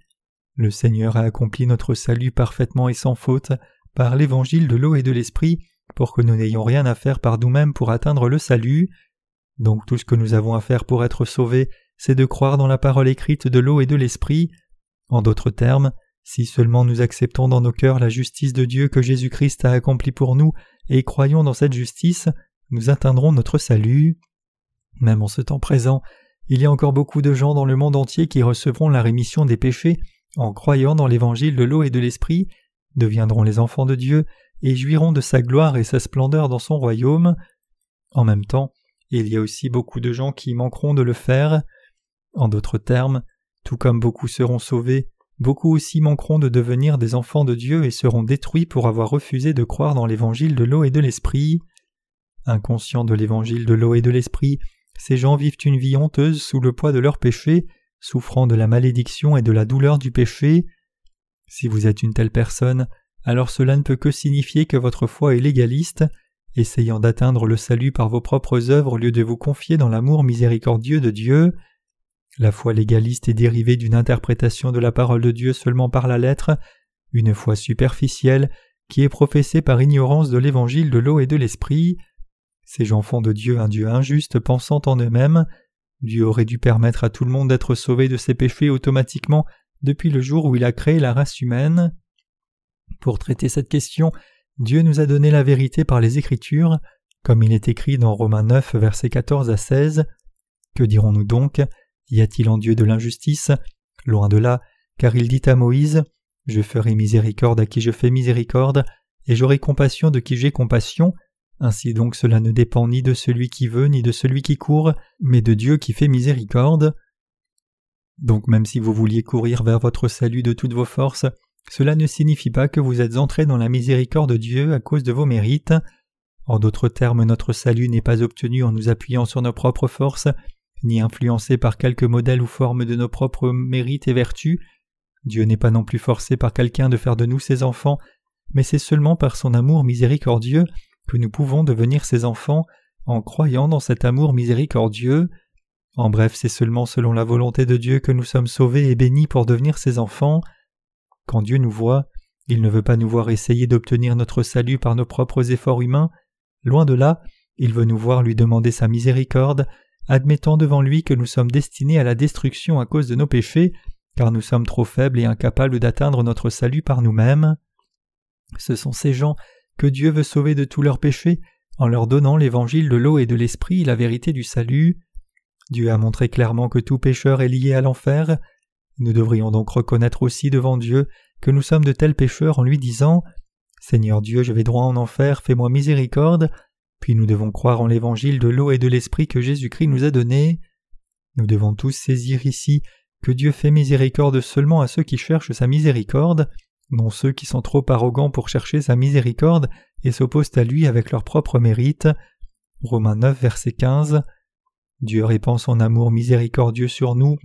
Speaker 1: Le Seigneur a accompli notre salut parfaitement et sans faute par l'évangile de l'eau et de l'esprit pour que nous n'ayons rien à faire par nous-mêmes pour atteindre le salut. Donc tout ce que nous avons à faire pour être sauvés, c'est de croire dans la parole écrite de l'eau et de l'esprit. En d'autres termes, si seulement nous acceptons dans nos cœurs la justice de Dieu que Jésus-Christ a accomplie pour nous et croyons dans cette justice, nous atteindrons notre salut. Même en ce temps présent, il y a encore beaucoup de gens dans le monde entier qui recevront la rémission des péchés en croyant dans l'évangile de l'eau et de l'esprit, deviendront les enfants de Dieu et jouiront de sa gloire et sa splendeur dans son royaume. En même temps, il y a aussi beaucoup de gens qui manqueront de le faire. En d'autres termes, tout comme beaucoup seront sauvés, beaucoup aussi manqueront de devenir des enfants de Dieu et seront détruits pour avoir refusé de croire dans l'évangile de l'eau et de l'esprit. Inconscients de l'évangile de l'eau et de l'esprit, ces gens vivent une vie honteuse sous le poids de leurs péchés, souffrant de la malédiction et de la douleur du péché. Si vous êtes une telle personne, alors cela ne peut que signifier que votre foi est légaliste, essayant d'atteindre le salut par vos propres œuvres au lieu de vous confier dans l'amour miséricordieux de Dieu. La foi légaliste est dérivée d'une interprétation de la parole de Dieu seulement par la lettre, une foi superficielle qui est professée par ignorance de l'évangile de l'eau et de l'esprit. Ces gens font de Dieu un Dieu injuste pensant en eux-mêmes. Dieu aurait dû permettre à tout le monde d'être sauvé de ses péchés automatiquement depuis le jour où il a créé la race humaine. Pour traiter cette question, Dieu nous a donné la vérité par les Écritures, comme il est écrit dans Romains 9, versets 14 à 16. Que dirons-nous donc? Y a-t-il en Dieu de l'injustice? Loin de là, car il dit à Moïse Je ferai miséricorde à qui je fais miséricorde, et j'aurai compassion de qui j'ai compassion. Ainsi donc cela ne dépend ni de celui qui veut ni de celui qui court, mais de Dieu qui fait miséricorde. Donc même si vous vouliez courir vers votre salut de toutes vos forces, cela ne signifie pas que vous êtes entré dans la miséricorde de Dieu à cause de vos mérites. En d'autres termes, notre salut n'est pas obtenu en nous appuyant sur nos propres forces, ni influencé par quelque modèle ou forme de nos propres mérites et vertus. Dieu n'est pas non plus forcé par quelqu'un de faire de nous ses enfants, mais c'est seulement par son amour miséricordieux que nous pouvons devenir ses enfants en croyant dans cet amour miséricordieux. En bref, c'est seulement selon la volonté de Dieu que nous sommes sauvés et bénis pour devenir ses enfants. Quand Dieu nous voit, il ne veut pas nous voir essayer d'obtenir notre salut par nos propres efforts humains, loin de là, il veut nous voir lui demander sa miséricorde, admettant devant lui que nous sommes destinés à la destruction à cause de nos péchés, car nous sommes trop faibles et incapables d'atteindre notre salut par nous-mêmes. Ce sont ces gens que Dieu veut sauver de tous leurs péchés en leur donnant l'évangile de l'eau et de l'esprit, la vérité du salut. Dieu a montré clairement que tout pécheur est lié à l'enfer. Nous devrions donc reconnaître aussi devant Dieu que nous sommes de tels pécheurs en lui disant Seigneur Dieu, je vais droit en enfer, fais-moi miséricorde. Puis nous devons croire en l'évangile de l'eau et de l'esprit que Jésus-Christ nous a donné. Nous devons tous saisir ici que Dieu fait miséricorde seulement à ceux qui cherchent sa miséricorde, non ceux qui sont trop arrogants pour chercher sa miséricorde et s'opposent à lui avec leur propre mérite. Romains 9, verset 15. Dieu répand son amour miséricordieux sur nous,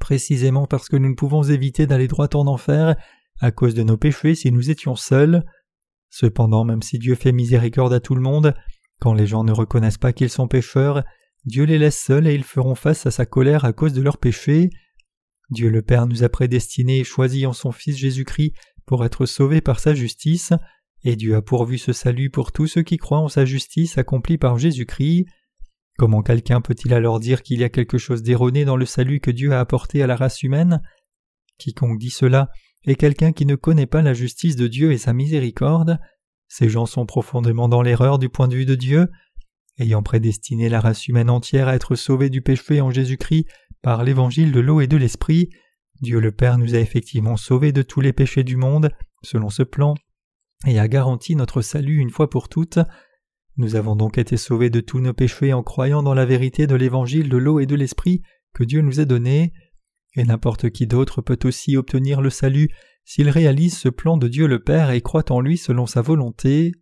Speaker 1: précisément parce que nous ne pouvons éviter d'aller droit en enfer à cause de nos péchés si nous étions seuls. Cependant, même si Dieu fait miséricorde à tout le monde, quand les gens ne reconnaissent pas qu'ils sont pécheurs, Dieu les laisse seuls et ils feront face à sa colère à cause de leurs péchés. Dieu le Père nous a prédestinés et choisis en son Fils Jésus-Christ pour être sauvés par sa justice, et Dieu a pourvu ce salut pour tous ceux qui croient en sa justice accomplie par Jésus-Christ. Comment quelqu'un peut-il alors dire qu'il y a quelque chose d'erroné dans le salut que Dieu a apporté à la race humaine? Quiconque dit cela est quelqu'un qui ne connaît pas la justice de Dieu et sa miséricorde. Ces gens sont profondément dans l'erreur du point de vue de Dieu. Ayant prédestiné la race humaine entière à être sauvée du péché en Jésus-Christ par l'évangile de l'eau et de l'esprit, Dieu le Père nous a effectivement sauvés de tous les péchés du monde, selon ce plan, et a garanti notre salut une fois pour toutes. Nous avons donc été sauvés de tous nos péchés en croyant dans la vérité de l'évangile de l'eau et de l'esprit que Dieu nous a donné, et n'importe qui d'autre peut aussi obtenir le salut s'il réalise ce plan de Dieu le Père et croit en lui selon sa volonté.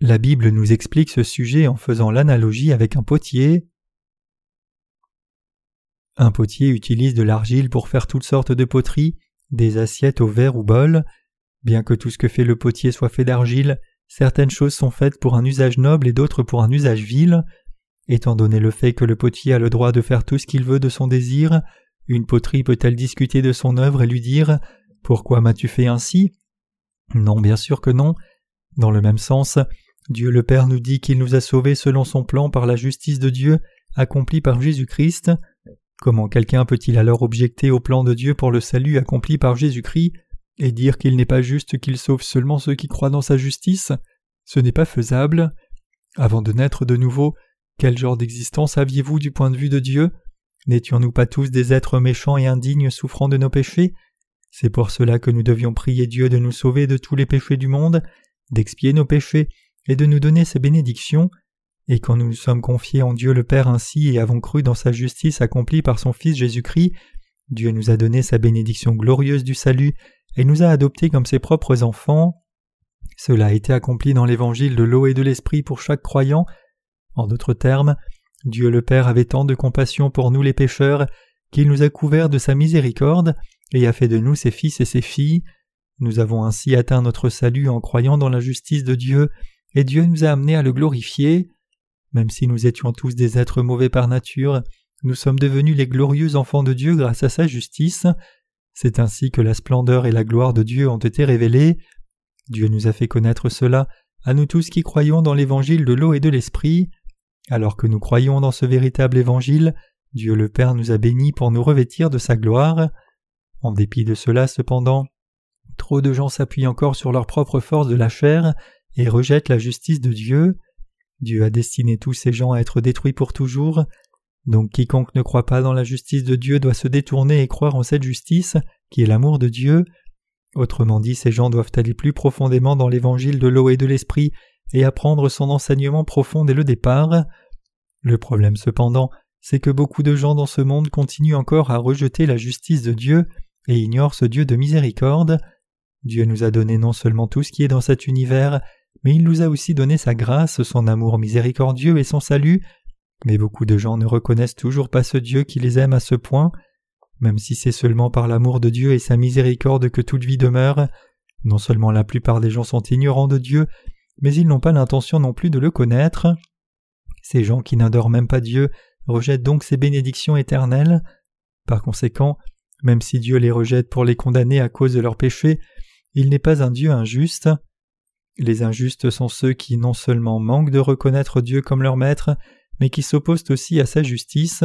Speaker 1: La Bible nous explique ce sujet en faisant l'analogie avec un potier. Un potier utilise de l'argile pour faire toutes sortes de poteries, des assiettes au verre ou bol. Bien que tout ce que fait le potier soit fait d'argile, certaines choses sont faites pour un usage noble et d'autres pour un usage vil. Étant donné le fait que le potier a le droit de faire tout ce qu'il veut de son désir, une poterie peut-elle discuter de son œuvre et lui dire Pourquoi m'as-tu fait ainsi? Non, bien sûr que non. Dans le même sens, Dieu le Père nous dit qu'il nous a sauvés selon son plan par la justice de Dieu accomplie par Jésus-Christ. Comment quelqu'un peut-il alors objecter au plan de Dieu pour le salut accompli par Jésus-Christ et dire qu'il n'est pas juste qu'il sauve seulement ceux qui croient dans sa justice, ce n'est pas faisable. Avant de naître de nouveau, quel genre d'existence aviez-vous du point de vue de Dieu? N'étions-nous pas tous des êtres méchants et indignes souffrant de nos péchés? C'est pour cela que nous devions prier Dieu de nous sauver de tous les péchés du monde, d'expier nos péchés et de nous donner ses bénédictions, et quand nous nous sommes confiés en Dieu le Père ainsi et avons cru dans sa justice accomplie par son Fils Jésus-Christ, Dieu nous a donné sa bénédiction glorieuse du salut et nous a adoptés comme ses propres enfants. Cela a été accompli dans l'évangile de l'eau et de l'esprit pour chaque croyant. En d'autres termes, Dieu le Père avait tant de compassion pour nous les pécheurs qu'il nous a couverts de sa miséricorde et a fait de nous ses fils et ses filles. Nous avons ainsi atteint notre salut en croyant dans la justice de Dieu, et Dieu nous a amenés à le glorifier. Même si nous étions tous des êtres mauvais par nature, nous sommes devenus les glorieux enfants de Dieu grâce à sa justice. C'est ainsi que la splendeur et la gloire de Dieu ont été révélées. Dieu nous a fait connaître cela à nous tous qui croyons dans l'évangile de l'eau et de l'esprit. Alors que nous croyons dans ce véritable évangile, Dieu le Père nous a bénis pour nous revêtir de sa gloire. En dépit de cela, cependant, trop de gens s'appuient encore sur leur propre force de la chair et rejettent la justice de Dieu. Dieu a destiné tous ces gens à être détruits pour toujours. Donc quiconque ne croit pas dans la justice de Dieu doit se détourner et croire en cette justice, qui est l'amour de Dieu. Autrement dit, ces gens doivent aller plus profondément dans l'évangile de l'eau et de l'esprit et apprendre son enseignement profond dès le départ. Le problème cependant, c'est que beaucoup de gens dans ce monde continuent encore à rejeter la justice de Dieu et ignorent ce Dieu de miséricorde. Dieu nous a donné non seulement tout ce qui est dans cet univers, mais il nous a aussi donné sa grâce, son amour miséricordieux et son salut. Mais beaucoup de gens ne reconnaissent toujours pas ce Dieu qui les aime à ce point. Même si c'est seulement par l'amour de Dieu et sa miséricorde que toute vie demeure, non seulement la plupart des gens sont ignorants de Dieu, mais ils n'ont pas l'intention non plus de le connaître. Ces gens qui n'adorent même pas Dieu rejettent donc ses bénédictions éternelles. Par conséquent, même si Dieu les rejette pour les condamner à cause de leurs péchés, il n'est pas un Dieu injuste. Les injustes sont ceux qui non seulement manquent de reconnaître Dieu comme leur maître, mais qui s'opposent aussi à sa justice.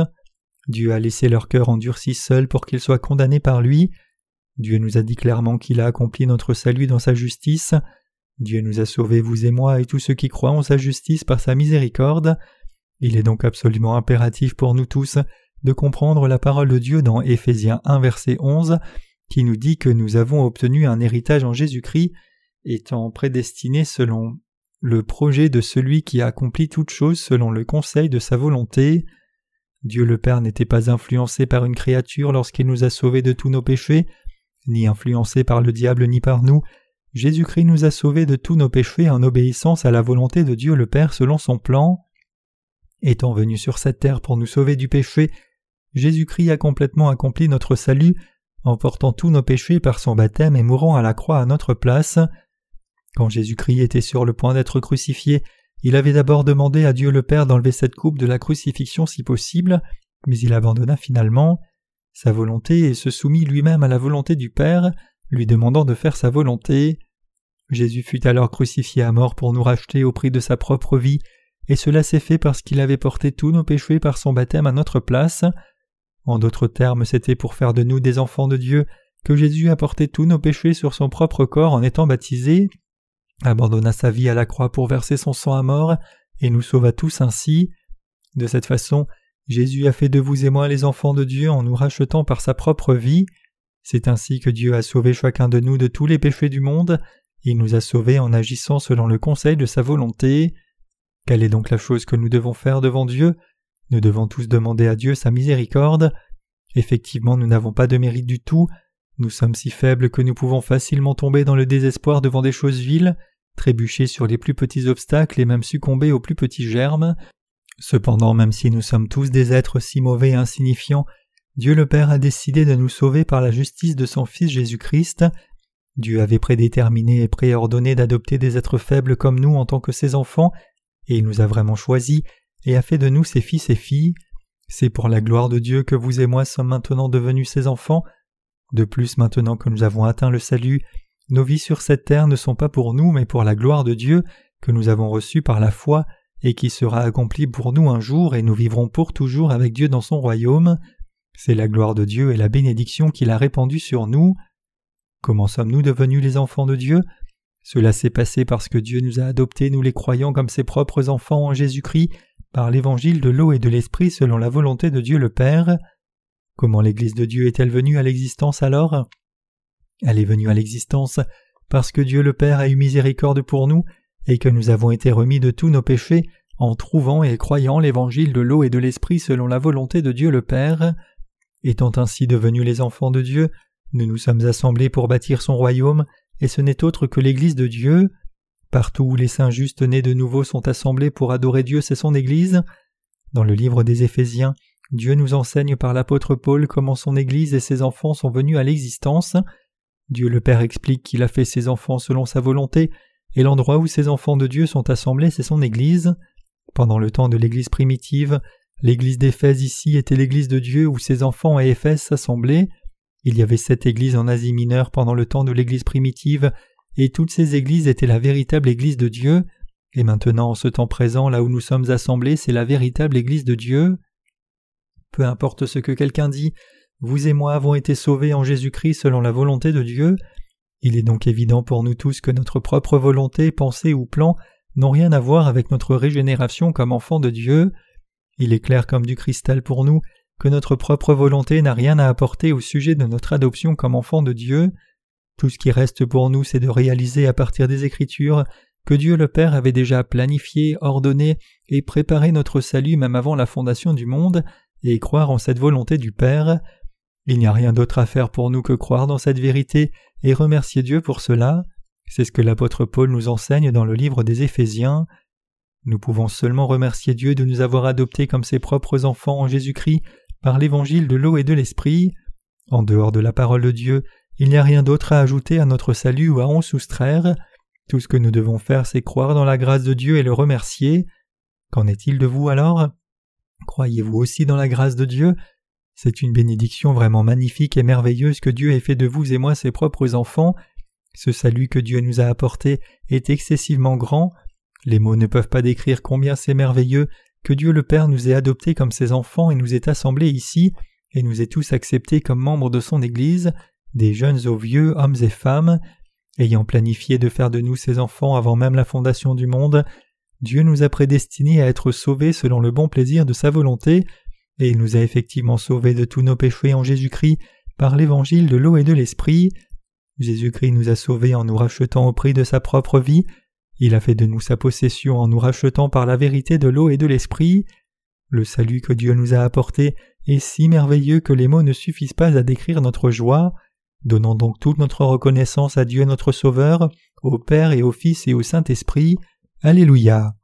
Speaker 1: Dieu a laissé leur cœur endurci seul pour qu'ils soient condamnés par lui. Dieu nous a dit clairement qu'il a accompli notre salut dans sa justice. Dieu nous a sauvés, vous et moi, et tous ceux qui croient en sa justice par sa miséricorde. Il est donc absolument impératif pour nous tous de comprendre la parole de Dieu dans Éphésiens 1 verset 11 qui nous dit que nous avons obtenu un héritage en Jésus-Christ étant prédestiné selon le projet de celui qui a accompli toutes choses selon le conseil de sa volonté. Dieu le Père n'était pas influencé par une créature lorsqu'il nous a sauvés de tous nos péchés, ni influencé par le diable ni par nous. Jésus-Christ nous a sauvés de tous nos péchés en obéissance à la volonté de Dieu le Père selon son plan. Étant venu sur cette terre pour nous sauver du péché, Jésus-Christ a complètement accompli notre salut en portant tous nos péchés par son baptême et mourant à la croix à notre place. Quand Jésus-Christ était sur le point d'être crucifié, il avait d'abord demandé à Dieu le Père d'enlever cette coupe de la crucifixion si possible, mais il abandonna finalement sa volonté et se soumit lui-même à la volonté du Père, lui demandant de faire sa volonté. Jésus fut alors crucifié à mort pour nous racheter au prix de sa propre vie, et cela s'est fait parce qu'il avait porté tous nos péchés par son baptême à notre place. En d'autres termes, c'était pour faire de nous des enfants de Dieu que Jésus a porté tous nos péchés sur son propre corps en étant baptisé abandonna sa vie à la croix pour verser son sang à mort, et nous sauva tous ainsi. De cette façon, Jésus a fait de vous et moi les enfants de Dieu en nous rachetant par sa propre vie. C'est ainsi que Dieu a sauvé chacun de nous de tous les péchés du monde, il nous a sauvés en agissant selon le conseil de sa volonté. Quelle est donc la chose que nous devons faire devant Dieu? Nous devons tous demander à Dieu sa miséricorde. Effectivement, nous n'avons pas de mérite du tout, nous sommes si faibles que nous pouvons facilement tomber dans le désespoir devant des choses viles, trébucher sur les plus petits obstacles et même succomber aux plus petits germes. Cependant, même si nous sommes tous des êtres si mauvais et insignifiants, Dieu le Père a décidé de nous sauver par la justice de son Fils Jésus-Christ. Dieu avait prédéterminé et préordonné d'adopter des êtres faibles comme nous en tant que ses enfants, et il nous a vraiment choisis et a fait de nous ses fils et filles. C'est pour la gloire de Dieu que vous et moi sommes maintenant devenus ses enfants, de plus, maintenant que nous avons atteint le salut, nos vies sur cette terre ne sont pas pour nous, mais pour la gloire de Dieu, que nous avons reçue par la foi, et qui sera accomplie pour nous un jour, et nous vivrons pour toujours avec Dieu dans son royaume. C'est la gloire de Dieu et la bénédiction qu'il a répandue sur nous. Comment sommes-nous devenus les enfants de Dieu? Cela s'est passé parce que Dieu nous a adoptés, nous les croyants, comme ses propres enfants en Jésus-Christ, par l'évangile de l'eau et de l'esprit selon la volonté de Dieu le Père. Comment l'Église de Dieu est-elle venue à l'existence alors? Elle est venue à l'existence parce que Dieu le Père a eu miséricorde pour nous et que nous avons été remis de tous nos péchés en trouvant et croyant l'évangile de l'eau et de l'esprit selon la volonté de Dieu le Père. Étant ainsi devenus les enfants de Dieu, nous nous sommes assemblés pour bâtir son royaume, et ce n'est autre que l'Église de Dieu. Partout où les saints justes nés de nouveau sont assemblés pour adorer Dieu, c'est son Église. Dans le livre des Éphésiens, Dieu nous enseigne par l'apôtre Paul comment son Église et ses enfants sont venus à l'existence. Dieu le Père explique qu'il a fait ses enfants selon sa volonté, et l'endroit où ces enfants de Dieu sont assemblés, c'est son Église. Pendant le temps de l'Église primitive, l'Église d'Éphèse ici était l'Église de Dieu où ses enfants à Éphèse s'assemblaient. Il y avait sept églises en Asie mineure pendant le temps de l'Église primitive, et toutes ces églises étaient la véritable Église de Dieu, et maintenant en ce temps présent là où nous sommes assemblés c'est la véritable Église de Dieu. Peu importe ce que quelqu'un dit, vous et moi avons été sauvés en Jésus-Christ selon la volonté de Dieu. Il est donc évident pour nous tous que notre propre volonté, pensée ou plan n'ont rien à voir avec notre régénération comme enfants de Dieu. Il est clair comme du cristal pour nous que notre propre volonté n'a rien à apporter au sujet de notre adoption comme enfants de Dieu. Tout ce qui reste pour nous, c'est de réaliser à partir des Écritures que Dieu le Père avait déjà planifié, ordonné et préparé notre salut même avant la fondation du monde, et croire en cette volonté du Père. Il n'y a rien d'autre à faire pour nous que croire dans cette vérité et remercier Dieu pour cela. C'est ce que l'apôtre Paul nous enseigne dans le livre des Éphésiens. Nous pouvons seulement remercier Dieu de nous avoir adoptés comme ses propres enfants en Jésus-Christ par l'évangile de l'eau et de l'esprit. En dehors de la parole de Dieu, il n'y a rien d'autre à ajouter à notre salut ou à en soustraire. Tout ce que nous devons faire, c'est croire dans la grâce de Dieu et le remercier. Qu'en est-il de vous alors? Croyez-vous aussi dans la grâce de Dieu? C'est une bénédiction vraiment magnifique et merveilleuse que Dieu ait fait de vous et moi ses propres enfants. Ce salut que Dieu nous a apporté est excessivement grand. Les mots ne peuvent pas décrire combien c'est merveilleux que Dieu le Père nous ait adoptés comme ses enfants et nous ait assemblés ici, et nous ait tous acceptés comme membres de son Église, des jeunes aux vieux, hommes et femmes. Ayant planifié de faire de nous ses enfants avant même la fondation du monde, Dieu nous a prédestinés à être sauvés selon le bon plaisir de sa volonté, et il nous a effectivement sauvés de tous nos péchés en Jésus-Christ par l'évangile de l'eau et de l'esprit. Jésus-Christ nous a sauvés en nous rachetant au prix de sa propre vie, il a fait de nous sa possession en nous rachetant par la vérité de l'eau et de l'esprit. Le salut que Dieu nous a apporté est si merveilleux que les mots ne suffisent pas à décrire notre joie. Donnons donc toute notre reconnaissance à Dieu notre Sauveur, au Père et au Fils et au Saint-Esprit. Alléluia.